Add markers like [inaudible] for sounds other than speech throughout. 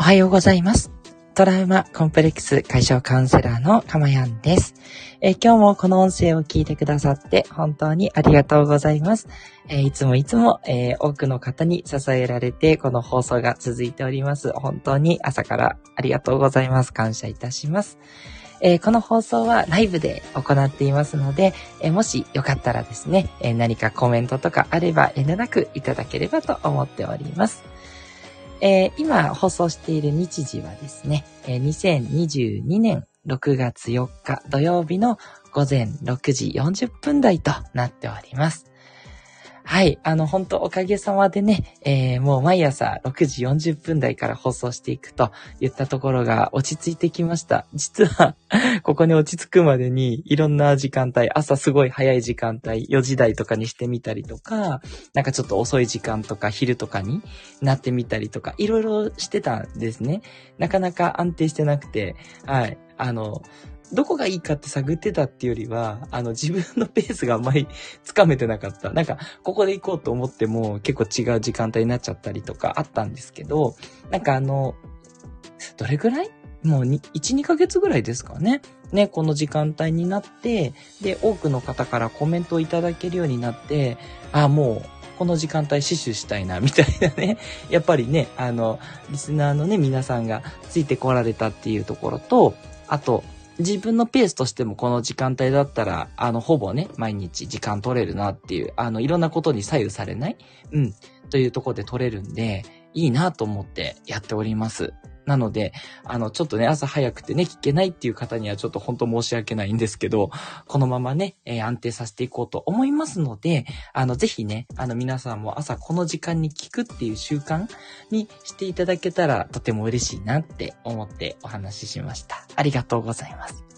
おはようございます。トラウマコンプレックス解消カウンセラーのかまやんです、え今日もこの音声を聞いてくださって本当にありがとうございます。えいつもいつも、えー多くの方に支えられてこの放送が続いております。本当に朝からありがとうございます。感謝いたします。えーこの放送はライブで行っていますので、えーもしよかったらですね、えー何かコメントとかあれば遠慮なくいただければと思っております。えー今放送している日時はですね、えー2022年6月4日土曜日の午前6時40分台となっております。はい。あの、本当おかげさまでね、えーもう毎朝6時40分台から放送していくと言ったところが落ち着いてきました。実は、[laughs] ここに落ち着くまでにいろんな時間帯、朝すごい早い時間帯、4時台とかにしてみたりとか、なんかちょっと遅い時間とか昼とかになってみたりとか、いろいろしてたんですね。なかなか安定してなくて、はい。あの、どこがいいかって探ってたっていうよりは、あの、自分のペースがあんまり [laughs] つかめてなかった。なんか、ここで行こうと思っても結構違う時間帯になっちゃったりとかあったんですけど、なんかあの、どれぐらい？もう1、2ヶ月ぐらいですかね。ね、この時間帯になって、で、多くの方からコメントをいただけるようになって、あ、もう、この時間帯死守したいな、[laughs] みたいなね。やっぱりね、あの、リスナーのね、皆さんがついてこられたっていうところと、あと、自分のペースとしてもこの時間帯だったら、あの、ほぼね、毎日時間取れるなっていう、あの、いろんなことに左右されない、うん、というところで取れるんで、いいなと思ってやっております。なので、あの、ちょっとね、朝早くてね、聞けないっていう方にはちょっと本当申し訳ないんですけど、このままね、えー安定させていこうと思いますので、あの、ぜひね、あの、皆さんも朝この時間に聞くっていう習慣にしていただけたらとても嬉しいなって思ってお話ししました。ありがとうございます。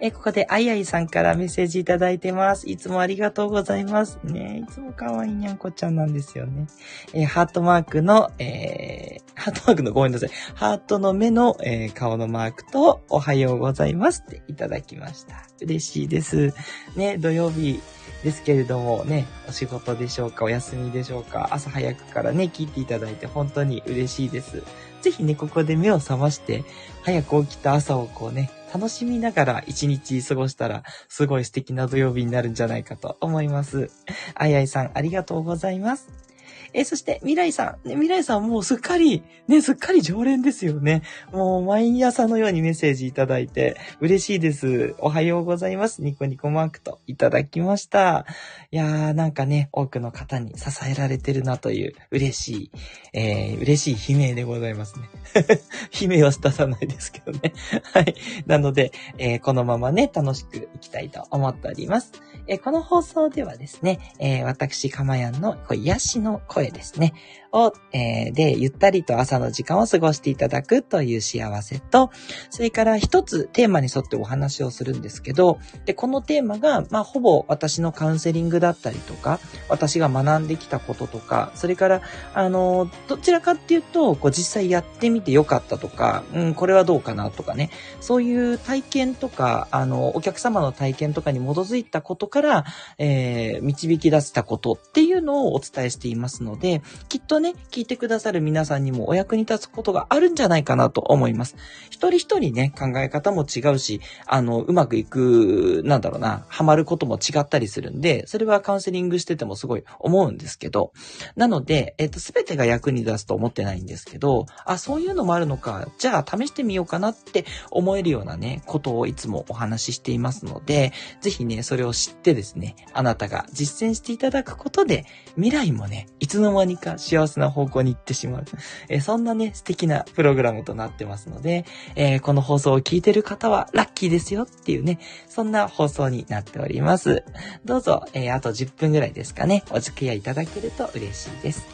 えここで、あいあいさんからメッセージいただいてます。いつもありがとうございます。ねいつも可愛いにゃんこちゃんなんですよね。えハートマークの、えーハートマークのごめんなさい。ハートの目の、えー顔のマークと、おはようございますっていただきました。嬉しいです。ね、土曜日ですけれどもね、お仕事でしょうか、お休みでしょうか、朝早くからね、聞いていただいて本当に嬉しいです。ぜひね、ここで目を覚まして、早く起きた朝をこうね、楽しみながら一日過ごしたら、すごい素敵な土曜日になるんじゃないかと思います。あいあいさん、ありがとうございます。えそして、未来さん。ね、未来さんもうすっかり、ね、すっかり常連ですよね。もう毎朝のようにメッセージいただいて、嬉しいです。おはようございます。ニコニコマークといただきました。いやー、なんかね、多くの方に支えられてるなという、嬉しい、えー、嬉しい悲鳴でございますね。[laughs] 悲鳴は出さないですけどね。[laughs] はい。なので、えーこのままね、楽しくいきたいと思っております。えーこの放送ではですね、えー私、かまやんの癒しの声声ですね、を、えーで、ゆったりと朝の時間を過ごしていただくという幸せと、それから一つテーマに沿ってお話をするんですけど、で、このテーマが、まあ、ほぼ私のカウンセリングだったりとか、私が学んできたこととか、それから、あの、どちらかっていうと、こう実際やってみてよかったとか、うん、これはどうかなとかね、そういう体験とか、あの、お客様の体験とかに基づいたことから、えー導き出したことっていうのをお伝えしていますのので、きっとね、聞いてくださる皆さんにもお役に立つことがあるんじゃないかなと思います。一人一人ね、考え方も違うし、あの、うまくいく、なんだろうな、ハマることも違ったりするんで、それはカウンセリングしててもすごい思うんですけど、なので、えっと、すべてが役に立つと思ってないんですけど、あ、そういうのもあるのか、じゃあ試してみようかなって思えるようなね、ことをいつもお話ししていますので、ぜひね、それを知ってですね、あなたが実践していただくことで、未来もね、いつつの間にか幸せな方向に行ってしまう。えそんなね、素敵なプログラムとなってますので、えーこの放送を聞いてる方はラッキーですよっていうね、そんな放送になっております。どうぞ、えーあと10分ぐらいですかね、お付き合いいただけると嬉しいです。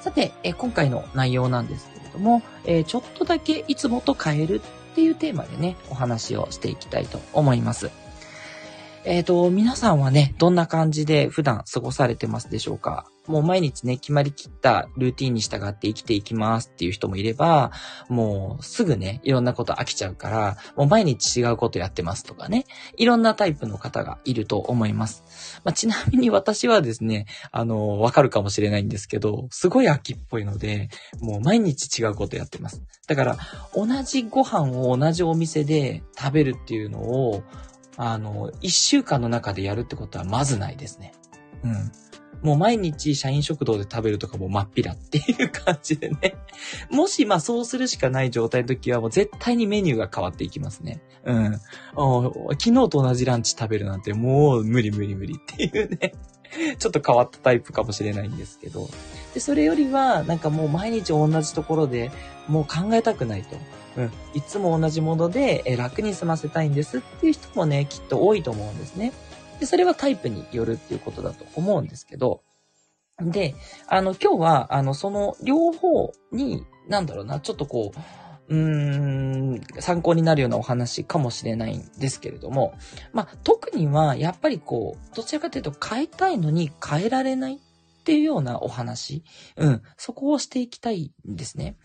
さて、えー今回の内容なんですけれども、えちょっとだけいつもと変えるっていうテーマでね、お話をしていきたいと思います。えっ、と、皆さんはね、どんな感じで普段過ごされてますでしょうか？もう毎日ね、決まりきったルーティンに従って生きていきますっていう人もいれば、もうすぐね、いろんなこと飽きちゃうから、もう毎日違うことやってますとかね、いろんなタイプの方がいると思います。まあ、ちなみに私はですね、あの、わかるかもしれないんですけど、すごい秋っぽいので、もう毎日違うことやってます。だから、同じご飯を同じお店で食べるっていうのを、あの、一週間の中でやるってことはまずないですね。うん。もう毎日社員食堂で食べるとかも真っ平っていう感じでね。[laughs] もしまあそうするしかない状態の時はもう絶対にメニューが変わっていきますね。うん。昨日と同じランチ食べるなんてもう無理無理無理っていうね。[laughs] ちょっと変わったタイプかもしれないんですけど。で、それよりは、なんかもう毎日同じところでもう考えたくないと。うん。いつも同じもので楽に済ませたいんですっていう人もね、きっと多いと思うんですね。で、それはタイプによるっていうことだと思うんですけど、で、あの、今日は、あの、その両方に、なんだろうな、ちょっとこう、うーん、参考になるようなお話かもしれないんですけれども、まあ、特には、やっぱりこう、どちらかというと変えたいのに変えられないっていうようなお話、うん、そこをしていきたいんですね。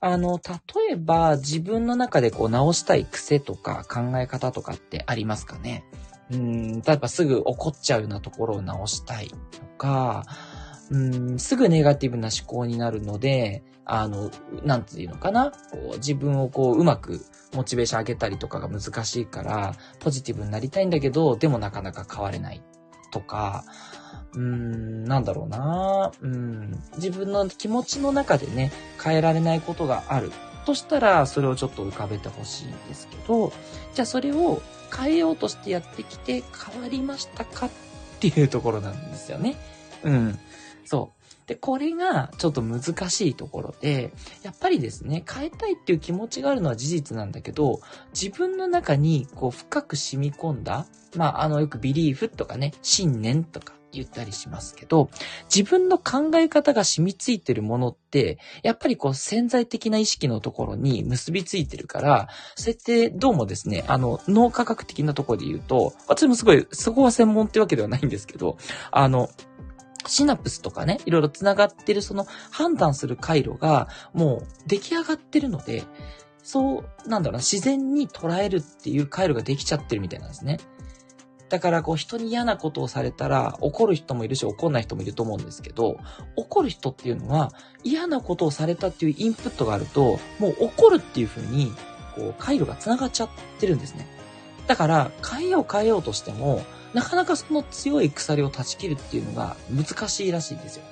あの、例えば自分の中でこう直したい癖とか考え方とかってありますかね？うん、例えばすぐ怒っちゃうようなところを直したいとか、うん、すぐネガティブな思考になるので、あの、なんていうのかな、こう自分をこううまくモチベーション上げたりとかが難しいから、ポジティブになりたいんだけど、でもなかなか変われないとか、うーん、なんだろうなうん、自分の気持ちの中でね、変えられないことがある。としたら、それをちょっと浮かべてほしいんですけど、じゃあそれを変えようとしてやってきて変わりましたかっていうところなんですよね。うん。そう。で、これがちょっと難しいところで、やっぱりですね、変えたいっていう気持ちがあるのは事実なんだけど、自分の中にこう深く染み込んだ、まあ、あの、よくビリーフとかね、信念とか、言ったりしますけど、自分の考え方が染みついてるものって、やっぱりこう潜在的な意識のところに結びついてるから、そうやってどうもですね、あの、脳科学的なところで言うと、私もすごい、そこは専門ってわけではないんですけど、あの、シナプスとかね、いろいろ繋がってるその判断する回路がもう出来上がってるので、そう、なんだろうな、自然に捉えるっていう回路ができちゃってるみたいなんですね。だからこう人に嫌なことをされたら怒る人もいるし怒んない人もいると思うんですけど、怒る人っていうのは嫌なことをされたっていうインプットがあると、もう怒るっていう風に、こう回路が繋がっちゃってるんですね。だから変えよう変えようとしても、なかなかその強い鎖を断ち切るっていうのが難しいらしいんですよ。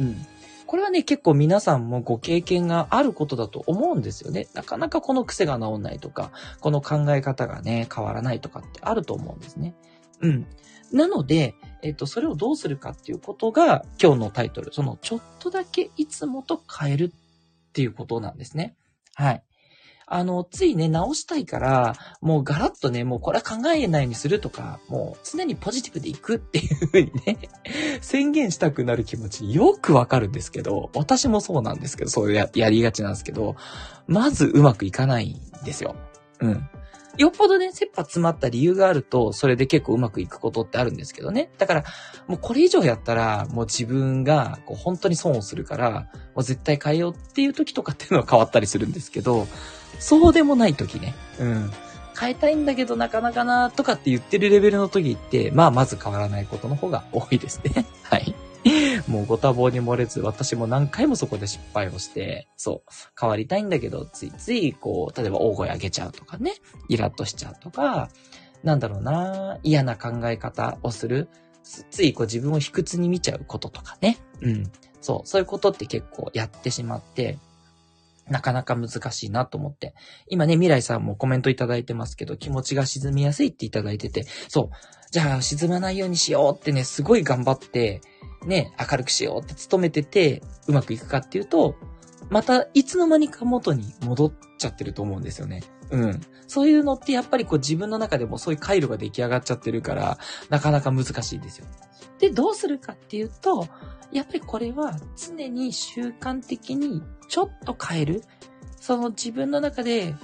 うん。これはね、結構皆さんもご経験があることだと思うんですよね。なかなかこの癖が治んないとか、この考え方がね、変わらないとかってあると思うんですね。うん。なので、えっと、それをどうするかっていうことが今日のタイトル。その、ちょっとだけいつもと変えるっていうことなんですね。はい。あの、ついね、直したいから、もうガラッとね、もうこれは考えないようにするとか、もう常にポジティブでいくっていうふうにね、[laughs] 宣言したくなる気持ちよくわかるんですけど、私もそうなんですけど、そうややりがちなんですけど、まずうまくいかないんですよ。うん。よっぽどね、切羽詰まった理由があると、それで結構うまくいくことってあるんですけどね。だから、もうこれ以上やったら、もう自分がこう本当に損をするから、もう絶対変えようっていう時とかっていうのは変わったりするんですけど、そうでもない時ね。うん。変えたいんだけどなかなかなとかって言ってるレベルの時って、まあまず変わらないことの方が多いですね。[laughs] はい。もうご多忙に漏れず、私も何回もそこで失敗をして、そう、変わりたいんだけど、ついつい、こう、例えば大声上げちゃうとかね、イラッとしちゃうとか、なんだろうな、嫌な考え方をする、ついこう自分を卑屈に見ちゃうこととかね。うん。そう、そういうことって結構やってしまって、なかなか難しいなと思って。今ね、未来さんもコメントいただいてますけど、気持ちが沈みやすいっていただいてて、そう。じゃあ、沈まないようにしようってね、すごい頑張って、ね、明るくしようって努めてて、うまくいくかっていうと、また、いつの間にか元に戻っちゃってると思うんですよね。うん。そういうのってやっぱりこう自分の中でもそういう回路が出来上がっちゃってるから、なかなか難しいんですよ。で、どうするかっていうと、やっぱりこれは常に習慣的にちょっと変える。その自分の中で、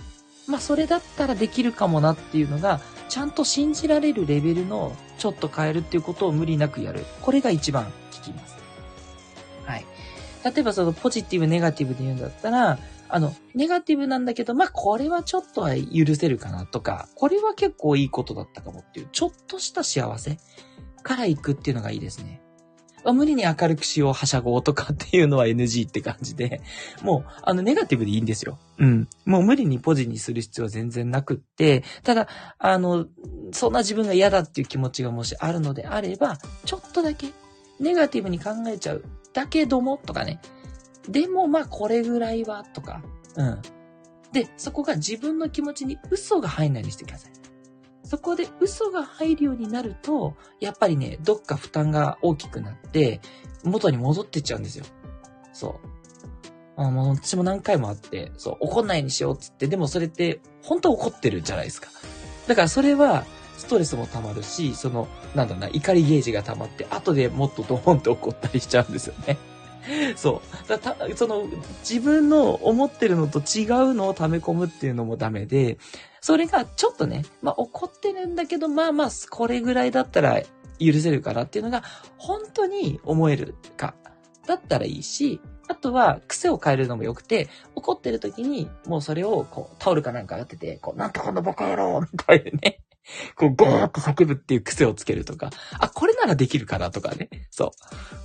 まあそれだったらできるかもなっていうのが、ちゃんと信じられるレベルのちょっと変えるっていうことを無理なくやる。これが一番効きます。例えばそのポジティブ、ネガティブで言うんだったら、あの、ネガティブなんだけど、まあ、これはちょっとは許せるかなとか、これは結構いいことだったかもっていう、ちょっとした幸せから行くっていうのがいいですね。無理に明るくしよう、はしゃごうとかっていうのは NG って感じで、もう、あの、ネガティブでいいんですよ。うん。もう無理にポジにする必要は全然なくって、ただ、あの、そんな自分が嫌だっていう気持ちがもしあるのであれば、ちょっとだけ、ネガティブに考えちゃう。だけども、とかね。でも、まあ、これぐらいは、とか。うん。で、そこが自分の気持ちに嘘が入んないようにしてください。そこで嘘が入るようになると、やっぱりね、どっか負担が大きくなって、元に戻ってっちゃうんですよ。そう。あもう私も何回もあって、そう、怒んないにしようっつって、でもそれって、本当は怒ってるじゃないですか。だからそれは、ストレスも溜まるし、その、なんだな、怒りゲージが溜まって、後でもっとドーンって怒ったりしちゃうんですよね。[laughs] そう。だたその、自分の思ってるのと違うのを溜め込むっていうのもダメで、それがちょっとね、まあ怒ってるんだけど、まあまあ、これぐらいだったら許せるからっていうのが、本当に思えるか、だったらいいし、あとは癖を変えるのも良くて、怒ってる時に、もうそれをこう、タオルかなんか当てて、こう、なんとかのバカ野郎みたいなね。こう、ゴーッと叫ぶっていう癖をつけるとか、あ、これならできるかなとかね。そ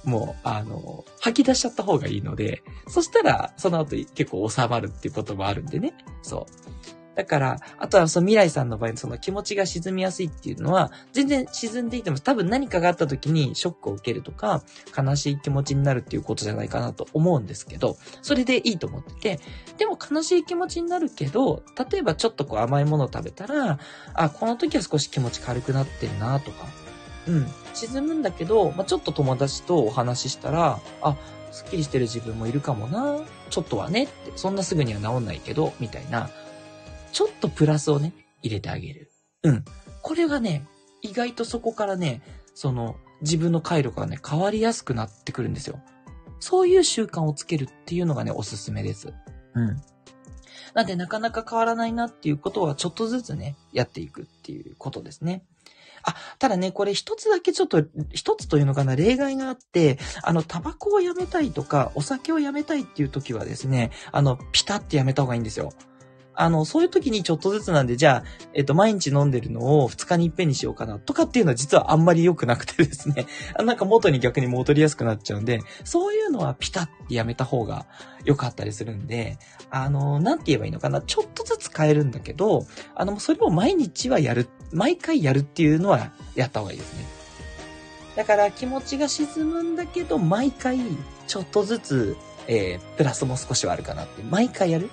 う。もう、あの、吐き出しちゃった方がいいので、そしたら、その後結構収まるっていうこともあるんでね。そう。だから、あとはその未来さんの場合、その気持ちが沈みやすいっていうのは、全然沈んでいても多分何かがあった時にショックを受けるとか、悲しい気持ちになるっていうことじゃないかなと思うんですけど、それでいいと思ってて、でも悲しい気持ちになるけど、例えばちょっとこう甘いものを食べたら、あ、この時は少し気持ち軽くなってるなとか、うん、沈むんだけど、まあ、ちょっと友達とお話ししたら、あ、スッキリしてる自分もいるかもな、ちょっとはねって、そんなすぐには治んないけど、みたいな、ちょっとプラスをね、入れてあげる。うん。これがね、意外とそこからね、その、自分の回路がね、変わりやすくなってくるんですよ。そういう習慣をつけるっていうのがね、おすすめです。うん。なんで、なかなか変わらないなっていうことは、ちょっとずつね、やっていくっていうことですね。あ、ただね、これ一つだけちょっと、一つというのかな、例外があって、あの、タバコをやめたいとか、お酒をやめたいっていう時はですね、あの、ピタってやめた方がいいんですよ。あの、そういう時にちょっとずつなんで、じゃあ、えっと、毎日飲んでるのを2日に一遍にしようかな、とかっていうのは実はあんまり良くなくてですね、[laughs] なんか元に逆に戻りやすくなっちゃうんで、そういうのはピタッてやめた方が良かったりするんで、あの、なんて言えばいいのかな、ちょっとずつ変えるんだけど、あの、それを毎日はやる、毎回やるっていうのはやった方がいいですね。だから気持ちが沈むんだけど、毎回ちょっとずつ、えー、プラスも少しはあるかなって、毎回やる。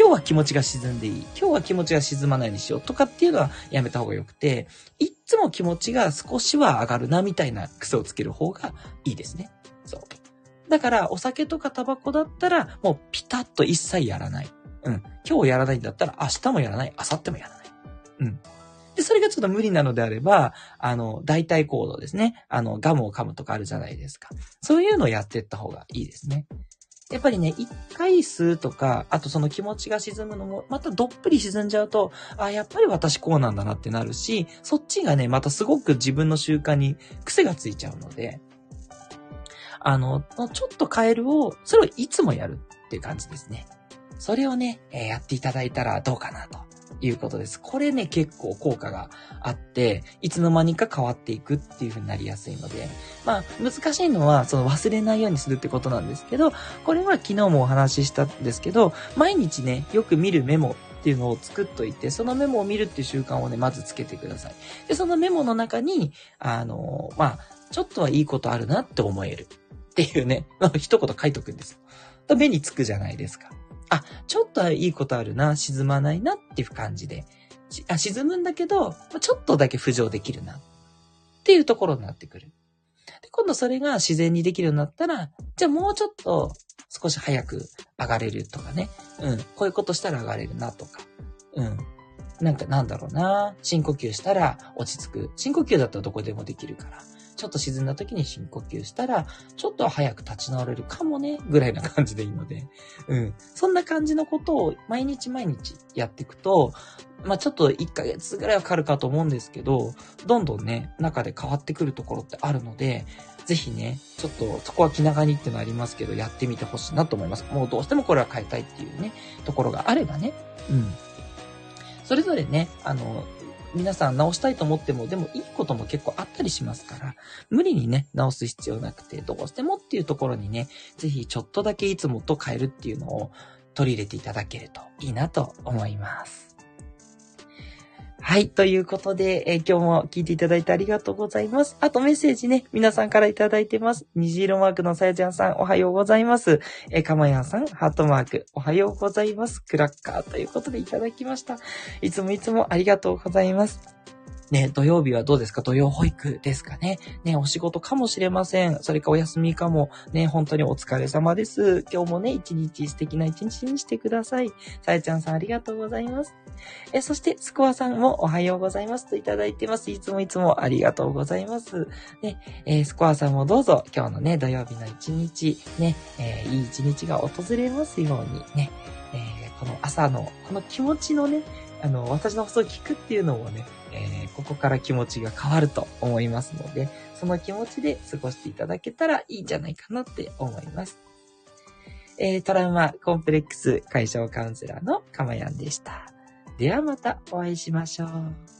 今日は気持ちが沈んでいい。今日は気持ちが沈まないにしようとかっていうのはやめた方がよくて、いつも気持ちが少しは上がるなみたいな癖をつける方がいいですね。そう。だから、お酒とかタバコだったら、もうピタッと一切やらない。うん。今日やらないんだったら、明日もやらない。明後日もやらない。うん。で、それがちょっと無理なのであれば、あの、代替行動ですね。あの、ガムを噛むとかあるじゃないですか。そういうのをやっていった方がいいですね。やっぱりね、一回吸うとか、あとその気持ちが沈むのも、またどっぷり沈んじゃうと、あ、やっぱり私こうなんだなってなるし、そっちがね、またすごく自分の習慣に癖がついちゃうので、あの、ちょっと変えるを、それをいつもやるっていう感じですね。それをね、え、やっていただいたらどうかなと。いうことです。これね、結構効果があって、いつの間にか変わっていくっていう風になりやすいので、まあ、難しいのは、その忘れないようにするってことなんですけど、これは昨日もお話ししたんですけど、毎日ね、よく見るメモっていうのを作っといて、そのメモを見るっていう習慣をね、まずつけてください。で、そのメモの中に、あの、まあ、ちょっとはいいことあるなって思えるっていうね、[laughs] 一言書いとくんですよ。目につくじゃないですか。あ、ちょっといいことあるな、沈まないなっていう感じで、あ沈むんだけど、ちょっとだけ浮上できるなっていうところになってくる。で、今度それが自然にできるようになったら、じゃあもうちょっと少し早く上がれるとかね。うん。こういうことしたら上がれるなとか。うん。なんかなんだろうな。深呼吸したら落ち着く。深呼吸だったらどこでもできるから。ちょっと沈んだ時に深呼吸したら、ちょっと早く立ち直れるかもね、ぐらいな感じでいいので、うん。そんな感じのことを毎日毎日やっていくと、まあちょっと1ヶ月ぐらいはかかるかと思うんですけど、どんどんね、中で変わってくるところってあるので、ぜひね、ちょっとそこは気長にっていうのありますけど、やってみてほしいなと思います。もうどうしてもこれは変えたいっていうね、ところがあればね、うん。それぞれね、あの、皆さん直したいと思っても、でもいいことも結構あったりしますから、無理にね、直す必要なくて、どうしてもっていうところにね、ぜひちょっとだけいつもと変えるっていうのを取り入れていただけるといいなと思います。はい。ということで、えー、今日も聞いていただいてありがとうございます。あとメッセージね、皆さんからいただいてます。虹色マークのさやちゃんさん、おはようございます。えー、かまやんさん、ハートマーク、おはようございます。クラッカーということでいただきました。いつもいつもありがとうございます。ね、土曜日はどうですか？土曜保育ですかね？ね、お仕事かもしれません。それかお休みかも。ね、本当にお疲れ様です。今日もね、一日素敵な一日にしてください。さやちゃんさんありがとうございます。え、そして、スコアさんもおはようございますといただいてます。いつもいつもありがとうございます。ね、えー、スコアさんもどうぞ今日のね、土曜日の一日、ね、えー、いい一日が訪れますようにね、えー、この朝の、この気持ちのね、あの、私の放送を聞くっていうのもね、えー、ここから気持ちが変わると思いますので、その気持ちで過ごしていただけたらいいんじゃないかなって思います。えー、トラウマコンプレックス解消カウンセラーのかまやんでした。ではまたお会いしましょう。